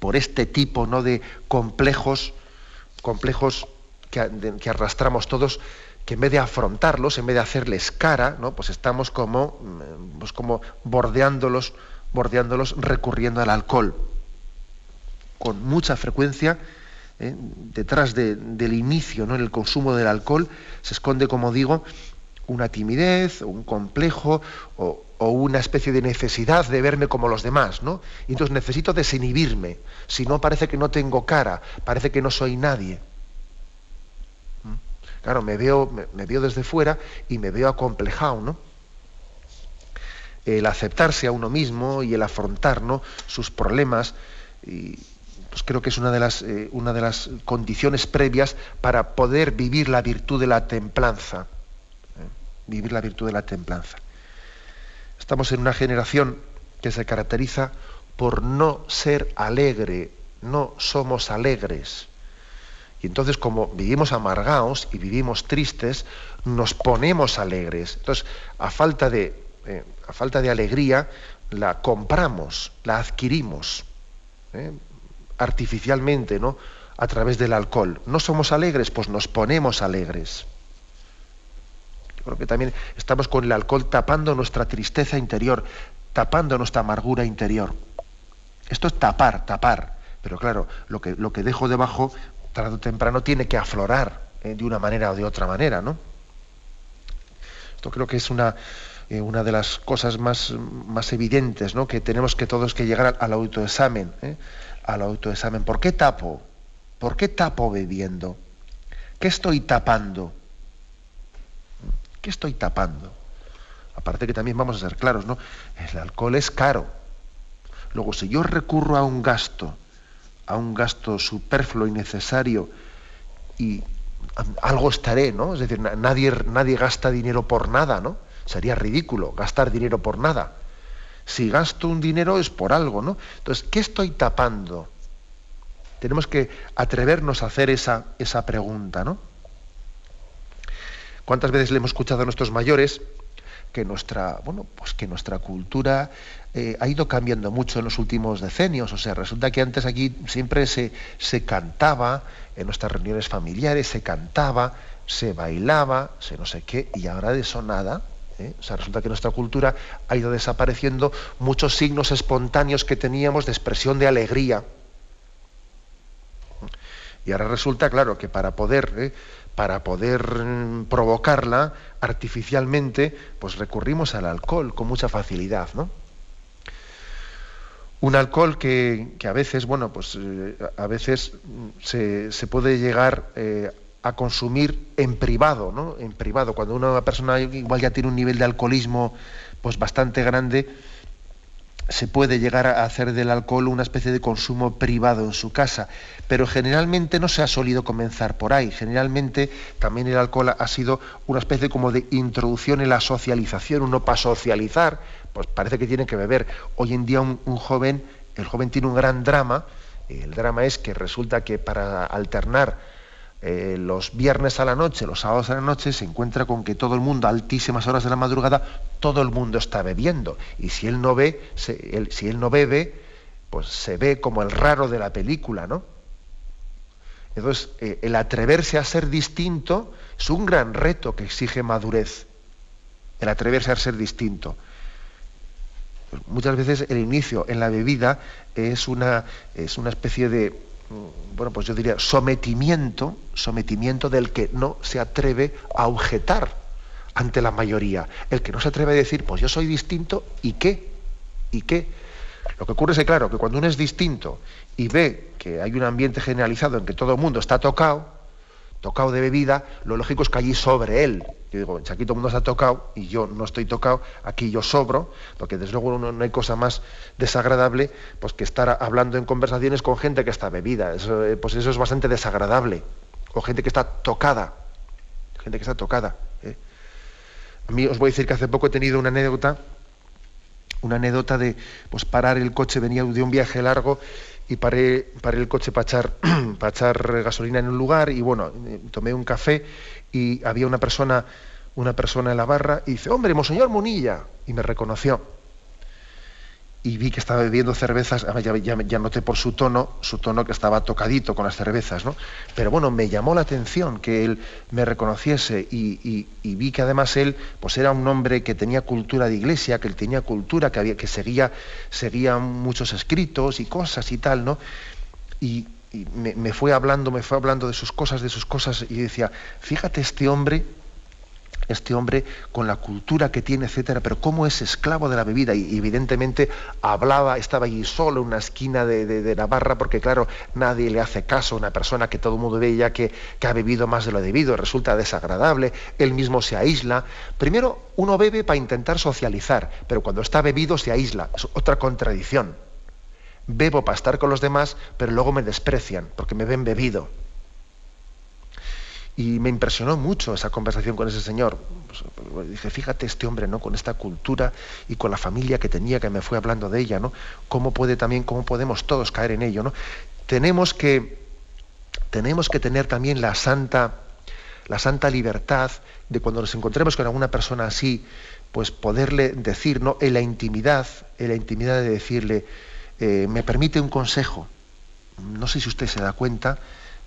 por este tipo ¿no? de complejos, complejos que, que arrastramos todos que en vez de afrontarlos, en vez de hacerles cara, ¿no? pues estamos como, mm, pues como bordeándolos, bordeándolos, recurriendo al alcohol. Con mucha frecuencia, ¿eh? detrás del inicio, ¿no? en el consumo del alcohol, se esconde, como digo, una timidez, un complejo o, una especie de necesidad de verme como los demás, ¿no? Y entonces necesito desinhibirme, si no parece que no tengo cara, parece que no soy nadie. Claro, me veo, me, veo desde fuera y me veo acomplejado, ¿no? El aceptarse a uno mismo y el afrontar sus problemas, y pues creo que es una de, las, eh, una de las condiciones previas para poder vivir la virtud de la templanza. ¿eh? Vivir la virtud de la templanza. Estamos en una generación que se caracteriza por no ser alegre, no somos alegres. Y entonces como vivimos amargados y vivimos tristes, nos ponemos alegres. Entonces, a falta de, eh, a falta de alegría, la compramos, la adquirimos ¿eh? artificialmente, ¿no? A través del alcohol. No somos alegres, pues nos ponemos alegres. Yo creo que también estamos con el alcohol tapando nuestra tristeza interior, tapando nuestra amargura interior. Esto es tapar, tapar. Pero claro, lo que, lo que dejo debajo, tarde o temprano, tiene que aflorar ¿eh? de una manera o de otra manera, ¿no? Esto creo que es una, eh, una de las cosas más, más evidentes, ¿no? Que tenemos que todos que llegar al, autoexamen, ¿eh? al autoexamen. ¿Por qué tapo? ¿Por qué tapo bebiendo? ¿Qué estoy tapando? ¿Qué estoy tapando? Aparte que también vamos a ser claros, ¿no? El alcohol es caro. Luego, si yo recurro a un gasto, a un gasto superfluo y necesario, y algo estaré, ¿no? Es decir, nadie, nadie gasta dinero por nada, ¿no? Sería ridículo gastar dinero por nada. Si gasto un dinero es por algo, ¿no? Entonces, ¿qué estoy tapando? Tenemos que atrevernos a hacer esa, esa pregunta, ¿no? ¿Cuántas veces le hemos escuchado a nuestros mayores que nuestra, bueno, pues que nuestra cultura eh, ha ido cambiando mucho en los últimos decenios. O sea, resulta que antes aquí siempre se, se cantaba, en nuestras reuniones familiares se cantaba, se bailaba, se no sé qué, y ahora de eso nada. ¿eh? O sea, resulta que nuestra cultura ha ido desapareciendo muchos signos espontáneos que teníamos de expresión de alegría. Y ahora resulta, claro, que para poder, ¿eh? Para poder mm, provocarla artificialmente, pues recurrimos al alcohol con mucha facilidad, ¿no? Un alcohol que, a veces, bueno, pues eh, a veces se, puede llegar eh, a consumir en privado, ¿no? En privado, cuando una persona igual ya tiene un nivel de alcoholismo pues bastante grande, se puede llegar a hacer del alcohol una especie de consumo privado en su casa, pero generalmente no se ha solido comenzar por ahí. Generalmente también el alcohol ha sido una especie como de introducción en la socialización. Uno para socializar, pues parece que tiene que beber. Hoy en día un, joven, el joven tiene un gran drama. El drama es que resulta que para alternar eh, los viernes a la noche, los sábados a la noche, se encuentra con que todo el mundo, a altísimas horas de la madrugada, todo el mundo está bebiendo. Y si él no ve, si él no bebe, pues se ve como el raro de la película, ¿no? Entonces, eh, el atreverse a ser distinto es un gran reto que exige madurez. El atreverse a ser distinto. Pues muchas veces el inicio en la bebida es una, es una especie de, bueno, pues yo diría, sometimiento, sometimiento del que no se atreve a objetar ante la mayoría. El que no se atreve a decir, pues yo soy distinto, ¿y qué? ¿Y qué? Lo que ocurre es que, claro, que cuando uno es distinto y ve que hay un ambiente generalizado en que todo el mundo está tocado, tocado de bebida, lo lógico es que allí sobre él. Yo digo, aquí todo el mundo está tocado y yo no estoy tocado, aquí yo sobro, porque desde luego no, hay cosa más desagradable pues, que estar hablando en conversaciones con gente que está bebida. Eh, pues eso es bastante desagradable. O gente que está tocada. Gente que está tocada. ¿eh? A mí os voy a decir que hace poco he tenido una anécdota, una anécdota de pues, parar el coche, venía de un viaje largo y paré, el coche para echar, [clears throat] para echar gasolina en un lugar y bueno, tomé un café y había una persona, una persona en la barra y dice, hombre, Monseñor Munilla, y me reconoció y vi que estaba bebiendo cervezas, ya, ya, noté por su tono, su tono que estaba tocadito con las cervezas, ¿no? Pero bueno, me llamó la atención que él me reconociese y, vi que además él pues era un hombre que tenía cultura de iglesia, que él tenía cultura, que, había, que seguía, seguía muchos escritos y cosas y tal, ¿no? Y, me fue hablando, me fue hablando de sus cosas, de sus cosas, y decía, fíjate este hombre este hombre con la cultura que tiene, etcétera, pero cómo es esclavo de la bebida y evidentemente hablaba, estaba allí solo en una esquina de, de, Navarra porque claro, nadie le hace caso a una persona que todo el mundo ve ya que, que ha bebido más de lo debido, resulta desagradable, él mismo se aísla. Primero, uno bebe para intentar socializar, pero cuando está bebido se aísla, es otra contradicción. Bebo para estar con los demás, pero luego me desprecian porque me ven bebido. Y me impresionó mucho esa conversación con ese señor. Pues, dice, fíjate este hombre, ¿no? Con esta cultura y con la familia que tenía, que me fue hablando de ella, ¿no? ¿Cómo puede también, cómo podemos todos caer en ello, ¿no? Tenemos que, tenemos que tener también la santa, la santa libertad de cuando nos encontremos con alguna persona así, pues poderle decir, ¿no? En la intimidad, en la intimidad de decirle, eh, me permite un consejo. No sé si usted se da cuenta,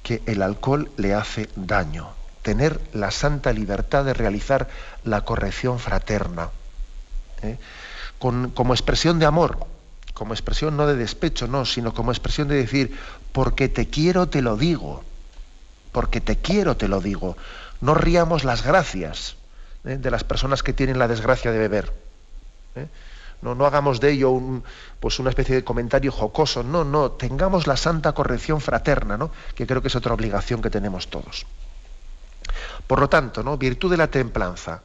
que el alcohol le hace daño. Tener la santa libertad de realizar la corrección fraterna. ¿eh? como expresión de amor, como expresión no de despecho, no, sino como expresión de decir, porque te quiero te lo digo, porque te quiero te lo digo. No riamos las gracias ¿eh? de las personas que tienen la desgracia de beber. ¿eh? No, no hagamos de ello un, pues una especie de comentario jocoso. No, no, tengamos la santa corrección fraterna, ¿no? que creo que es otra obligación que tenemos todos. Por lo tanto, ¿no? virtud de la templanza,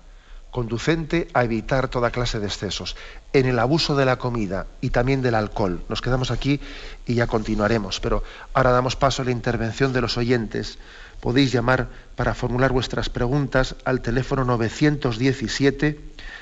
conducente a evitar toda clase de excesos, en el abuso de la comida y también del alcohol. Nos quedamos aquí y ya continuaremos, pero ahora damos paso a la intervención de los oyentes. Podéis llamar para formular vuestras preguntas al teléfono 917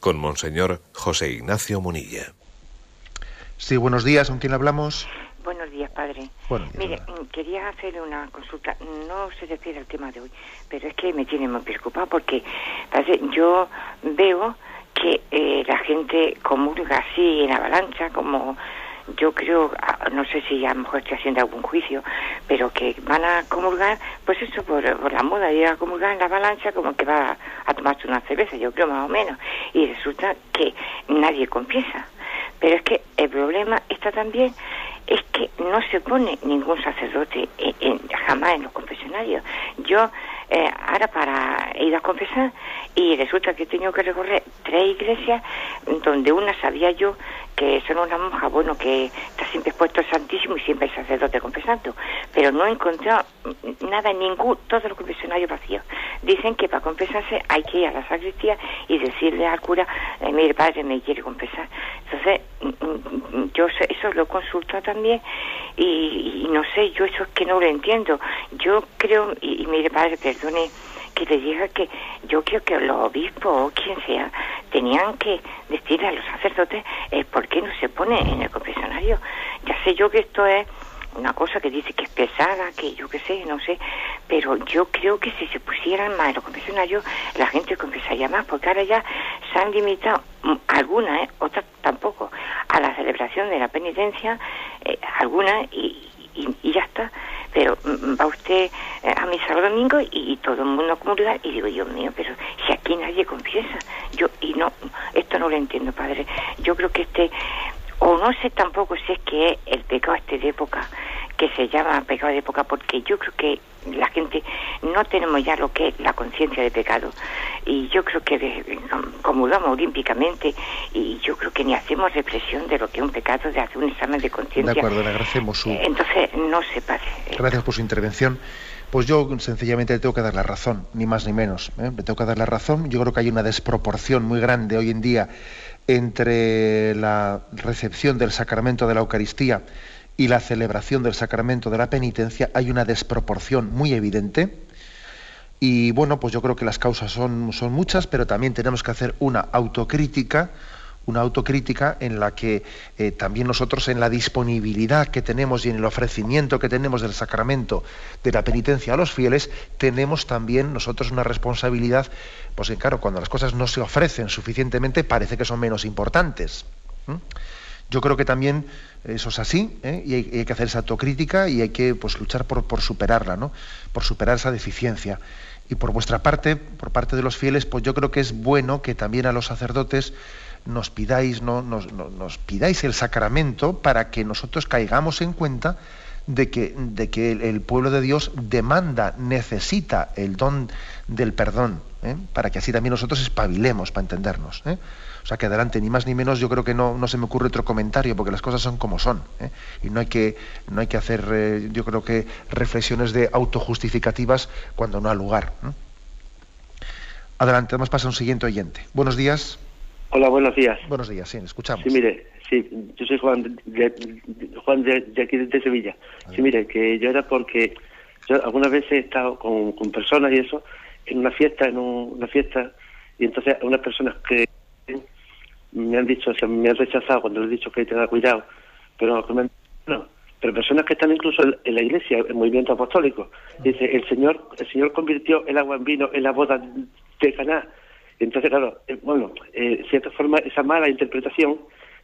con Monseñor José Ignacio Munilla. Sí, buenos días, ¿con quién hablamos? Buenos días, padre. Mire, mm, quería hacerle una consulta. No se refiere al tema de hoy, pero es que me tiene muy preocupado porque yo veo que eh, la gente comulga así en avalancha, como yo creo, ah, no sé si a lo mejor estoy haciendo algún juicio, pero que van a comulgar, pues eso por, la moda, ir a comulgar en la avalancha como que va a tomarse una cerveza, yo creo más o menos, y resulta que nadie confiesa. Pero es que el problema está también es que no se pone ningún sacerdote en, jamás en los confesionarios. Yo eh, ahora para ir a confesar y resulta que he tenido que recorrer tres iglesias donde una sabía yo que son una monja, bueno, que está siempre expuesto Santísimo y siempre el sacerdote confesando, pero no he encontrado nada, ningún, todos los confesionarios vacíos. Dicen que para confesarse hay que ir a la sacristía y decirle al cura, eh, mire padre, me quiere confesar. Entonces, mm, mm, yo eso lo consulto también y, no sé, yo eso es que no lo entiendo. Yo creo, y, y mire padre, perdone, que le diga que yo creo que los obispos o quien sea tenían que decirle a los sacerdotes eh, por qué no se pone en el confesionario. Ya sé yo que esto es una cosa que dice que es pesada, que yo qué sé, no sé, pero yo creo que si se pusieran más en los confesionarios, la gente confesaría más, porque ahora ya se han limitado mm, algunas, ¿eh? otras tampoco, a la celebración de la penitencia, eh, algunas, y, y ya está pero mm, va usted eh, a misa el domingo y, todo el mundo a y digo, Dios mío, pero si aquí nadie confiesa, yo, y no, esto no lo entiendo, padre, yo creo que este, o no sé tampoco si es que es el pecado este de época, que se llama pecado de época, porque yo creo que la gente no tenemos ya lo que es la conciencia de pecado. Y yo creo que comulgamos olímpicamente y yo creo que ni hacemos represión de lo que es un pecado, de hacer un examen de conciencia. De acuerdo, le agradecemos su... Entonces, no se pase. Gracias por su intervención. Pues yo sencillamente le tengo que dar la razón, ni más ni menos. ¿eh? Le tengo que dar la razón. Yo creo que hay una desproporción muy grande hoy en día entre la recepción del sacramento de la Eucaristía y la celebración del sacramento de la penitencia. Hay una desproporción muy evidente. Y bueno, pues yo creo que las causas son, muchas, pero también tenemos que hacer una autocrítica una autocrítica en la que eh, también nosotros en la disponibilidad que tenemos y en el ofrecimiento que tenemos del sacramento de la penitencia a los fieles, tenemos también nosotros una responsabilidad, pues claro, cuando las cosas no se ofrecen suficientemente parece que son menos importantes. Yo creo que también eso es así, ¿eh? y, hay, que hacer esa autocrítica y hay que pues, luchar por, por superarla, ¿no? por superar esa deficiencia. Y por vuestra parte, por parte de los fieles, pues yo creo que es bueno que también a los sacerdotes nos pidáis, no, nos, nos pidáis el sacramento para que nosotros caigamos en cuenta de que, de que el, pueblo de Dios demanda, necesita el don del perdón, ¿eh? para que así también nosotros espabilemos para entendernos. ¿eh? O sea que adelante, ni más ni menos, yo creo que no, no se me ocurre otro comentario, porque las cosas son como son. ¿eh? Y no hay que, no hay que hacer, yo creo que, reflexiones de autojustificativas cuando no ha lugar. Adelante, vamos a pasar a un siguiente oyente. Buenos días. Hola, buenos días. Buenos días, sí, escuchamos. Sí, mire, sí, yo soy Juan de, Juan de, aquí de Sevilla. Sí, mire, que yo era porque yo algunas veces he estado con, personas y eso en una fiesta, en una fiesta, y entonces unas personas que me han dicho, o sea, me han rechazado cuando les he dicho que tenga cuidado, pero no, pero personas que están incluso en, la iglesia, en movimiento apostólico. Dice, el Señor, el Señor convirtió el agua en vino en la boda de Caná entonces, claro, eh, bueno, eh, cierta forma, esa mala interpretación,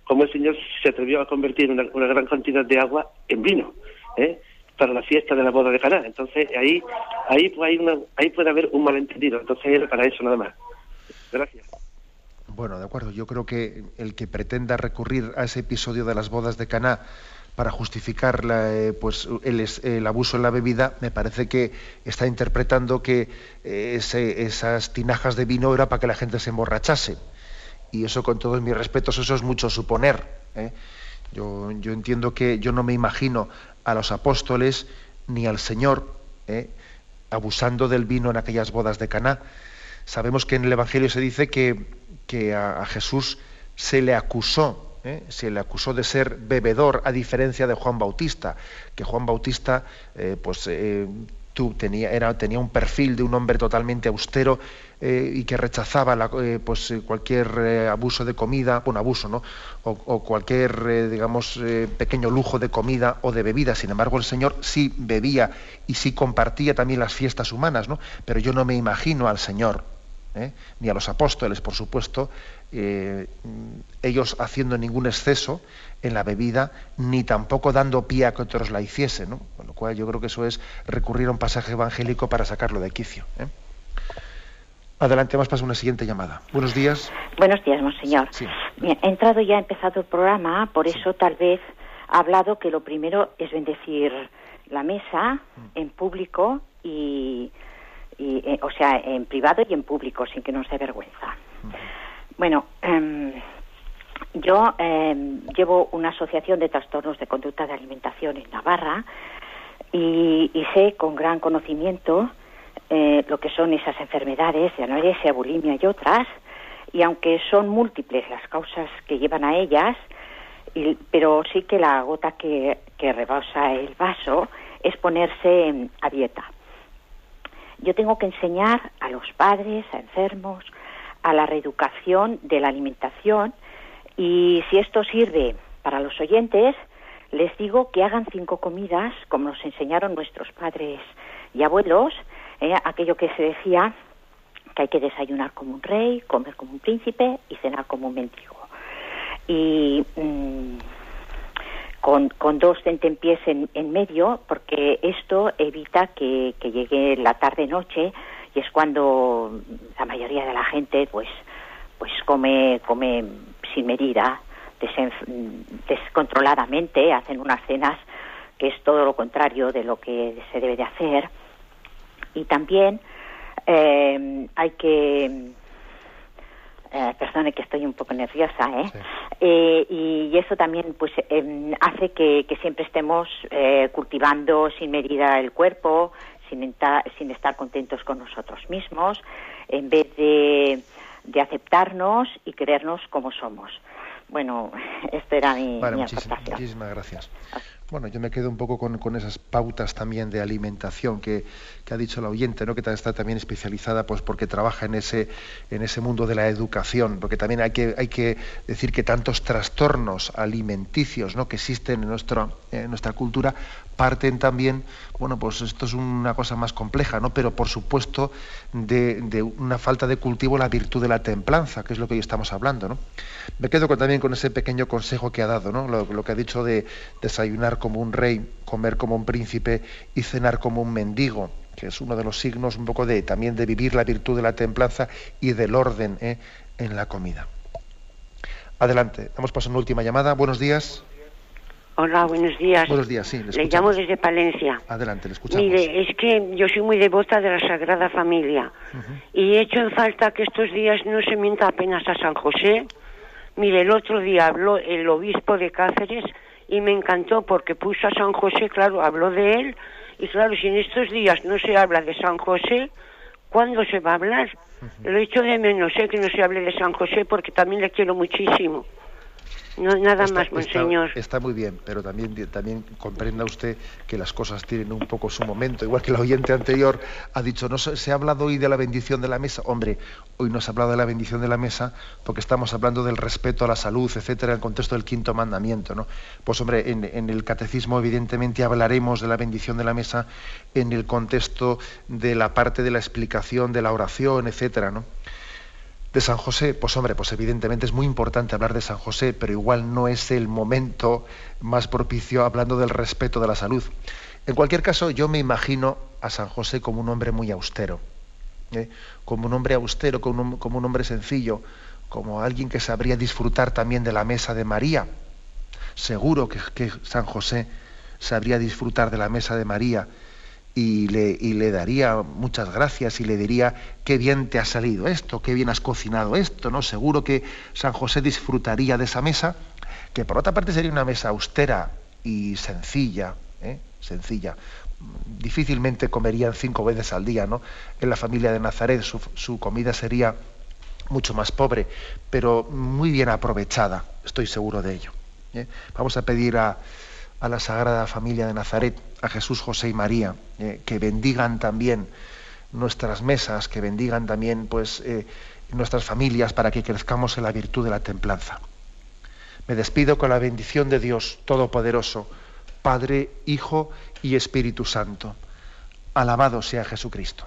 como el Señor se atrevió a convertir una, gran cantidad de agua en vino, ¿eh? para la fiesta de la boda de Caná. Entonces, ahí ahí, pues, hay una, ahí puede haber un malentendido. Entonces, era para eso nada más. Gracias. Bueno, de acuerdo. Yo creo que el que pretenda recurrir a ese episodio de las bodas de Caná para justificar eh, pues, el, abuso en la bebida, me parece que está interpretando que eh, esas tinajas de vino era para que la gente se emborrachase. Y eso, con todos mis respetos, eso es mucho suponer. ¿eh? Yo, yo, entiendo que yo no me imagino a los apóstoles ni al Señor abusando del vino en aquellas bodas de Caná. Sabemos que en el Evangelio se dice que, que a Jesús se le acusó ¿eh? se le acusó de ser bebedor, a diferencia de Juan Bautista, que Juan Bautista eh, pues, eh, tenía, era, tenía un perfil de un hombre totalmente austero y que rechazaba pues, cualquier abuso de comida, bueno, abuso, ¿no? O, cualquier, digamos, pequeño lujo de comida o de bebida. Sin embargo, el Señor sí bebía y sí compartía también las fiestas humanas, ¿no? Pero yo no me imagino al Señor, ni a los apóstoles, por supuesto, eh, ellos haciendo ningún exceso en la bebida, ni tampoco dando pie a que otros la hiciesen, ¿no? Con lo cual yo creo que eso es recurrir a un pasaje evangélico para sacarlo de quicio. ¿eh? Adelante, vamos a una siguiente llamada. Buenos días. Buenos días, monseñor. he entrado ya, ha empezado el programa, por eso tal vez ha hablado que lo primero es bendecir la mesa en público eh, o sea, en privado y en público, sin que nos dé vergüenza. Bueno, em, yo em, llevo una asociación de trastornos de conducta de alimentación en Navarra y, sé con gran conocimiento eh, lo que son esas enfermedades de anorexia, bulimia y otras, y aunque son múltiples las causas que llevan a ellas, pero sí que la gota que, que rebasa el vaso es ponerse a dieta. Yo tengo que enseñar a los padres, a enfermos, a la reeducación de la alimentación y si esto sirve para los oyentes, les digo que hagan cinco comidas, como nos enseñaron nuestros padres y abuelos, eh, aquello que se decía que hay que desayunar como un rey, comer como un príncipe y cenar como un mendigo. Y mm, con, con, dos tentempiés en, en medio, porque esto evita que, que llegue la tarde-noche y es cuando la mayoría de la gente pues pues come come sin medida descontroladamente hacen unas cenas que es todo lo contrario de lo que se debe de hacer. Y también eh, hay que eh, perdone que estoy un poco nerviosa, ¿eh? eh y, eso también pues em, hace que, que, siempre estemos eh, cultivando sin medida el cuerpo, sin, sin estar contentos con nosotros mismos, en vez de, de aceptarnos y querernos como somos. Bueno, [laughs] esta era mi, vale, muchísimas gracias. Bueno, yo me quedo un poco con, esas pautas también de alimentación que, ha dicho la oyente, ¿no? que está también especializada pues porque trabaja en ese, en ese mundo de la educación, porque también hay que, hay que decir que tantos trastornos alimenticios ¿no? que existen en, nuestra en nuestra cultura parten también, bueno, pues esto es una cosa más compleja, ¿no? pero por supuesto de, una falta de cultivo la virtud de la templanza, que es lo que hoy estamos hablando. ¿no? Me quedo también con ese pequeño consejo que ha dado, ¿no? lo que ha dicho de desayunar como un rey, comer como un príncipe y cenar como un mendigo, que es uno de los signos un poco de también de vivir la virtud de la templanza y del orden ¿eh? en la comida. Adelante, damos paso a una última llamada. Buenos días. Hola, buenos días. Buenos días, sí. Le, llamo desde Palencia. Adelante, le escuchamos. Mire, es que yo soy muy devota de la Sagrada Familia y he hecho en falta que estos días no se mienta apenas a San José. Mire, el otro día habló el obispo de Cáceres y me encantó porque puso a San José, claro, habló de él y claro, si en estos días no se habla de San José, ¿cuándo se va a hablar? Lo he hecho de menos, sé que no se hable de San José porque también le quiero muchísimo. No, nada más, monseñor. Está, muy bien, pero también, también comprenda usted que las cosas tienen un poco su momento. Igual que el oyente anterior ha dicho, no se, ha hablado hoy de la bendición de la mesa. Hombre, hoy no se ha hablado de la bendición de la mesa porque estamos hablando del respeto a la salud, etcétera, en el contexto del quinto mandamiento. ¿no? Pues hombre, en, en el catecismo evidentemente hablaremos de la bendición de la mesa en el contexto de la parte de la explicación de la oración, etcétera, ¿no? De San José, pues hombre, pues evidentemente es muy importante hablar de San José, pero igual no es el momento más propicio hablando del respeto de la salud. En cualquier caso, yo me imagino a San José como un hombre muy austero, ¿eh? como un hombre austero, como un, hombre sencillo, como alguien que sabría disfrutar también de la mesa de María. Seguro que San José sabría disfrutar de la mesa de María y le, daría muchas gracias y le diría qué bien te ha salido esto, qué bien has cocinado esto, ¿no? Seguro que San José disfrutaría de esa mesa, que por otra parte sería una mesa austera y sencilla, ¿eh? sencilla. Difícilmente comerían cinco veces al día, ¿no? En la familia de Nazaret su, su comida sería mucho más pobre, pero muy bien aprovechada, estoy seguro de ello. ¿eh? Vamos a pedir a, a la Sagrada Familia de Nazaret, a Jesús, José y María, eh, que bendigan también nuestras mesas, que bendigan también pues, eh, nuestras familias para que crezcamos en la virtud de la templanza. Me despido con la bendición de Dios Todopoderoso, Padre, Hijo y Espíritu Santo. Alabado sea Jesucristo.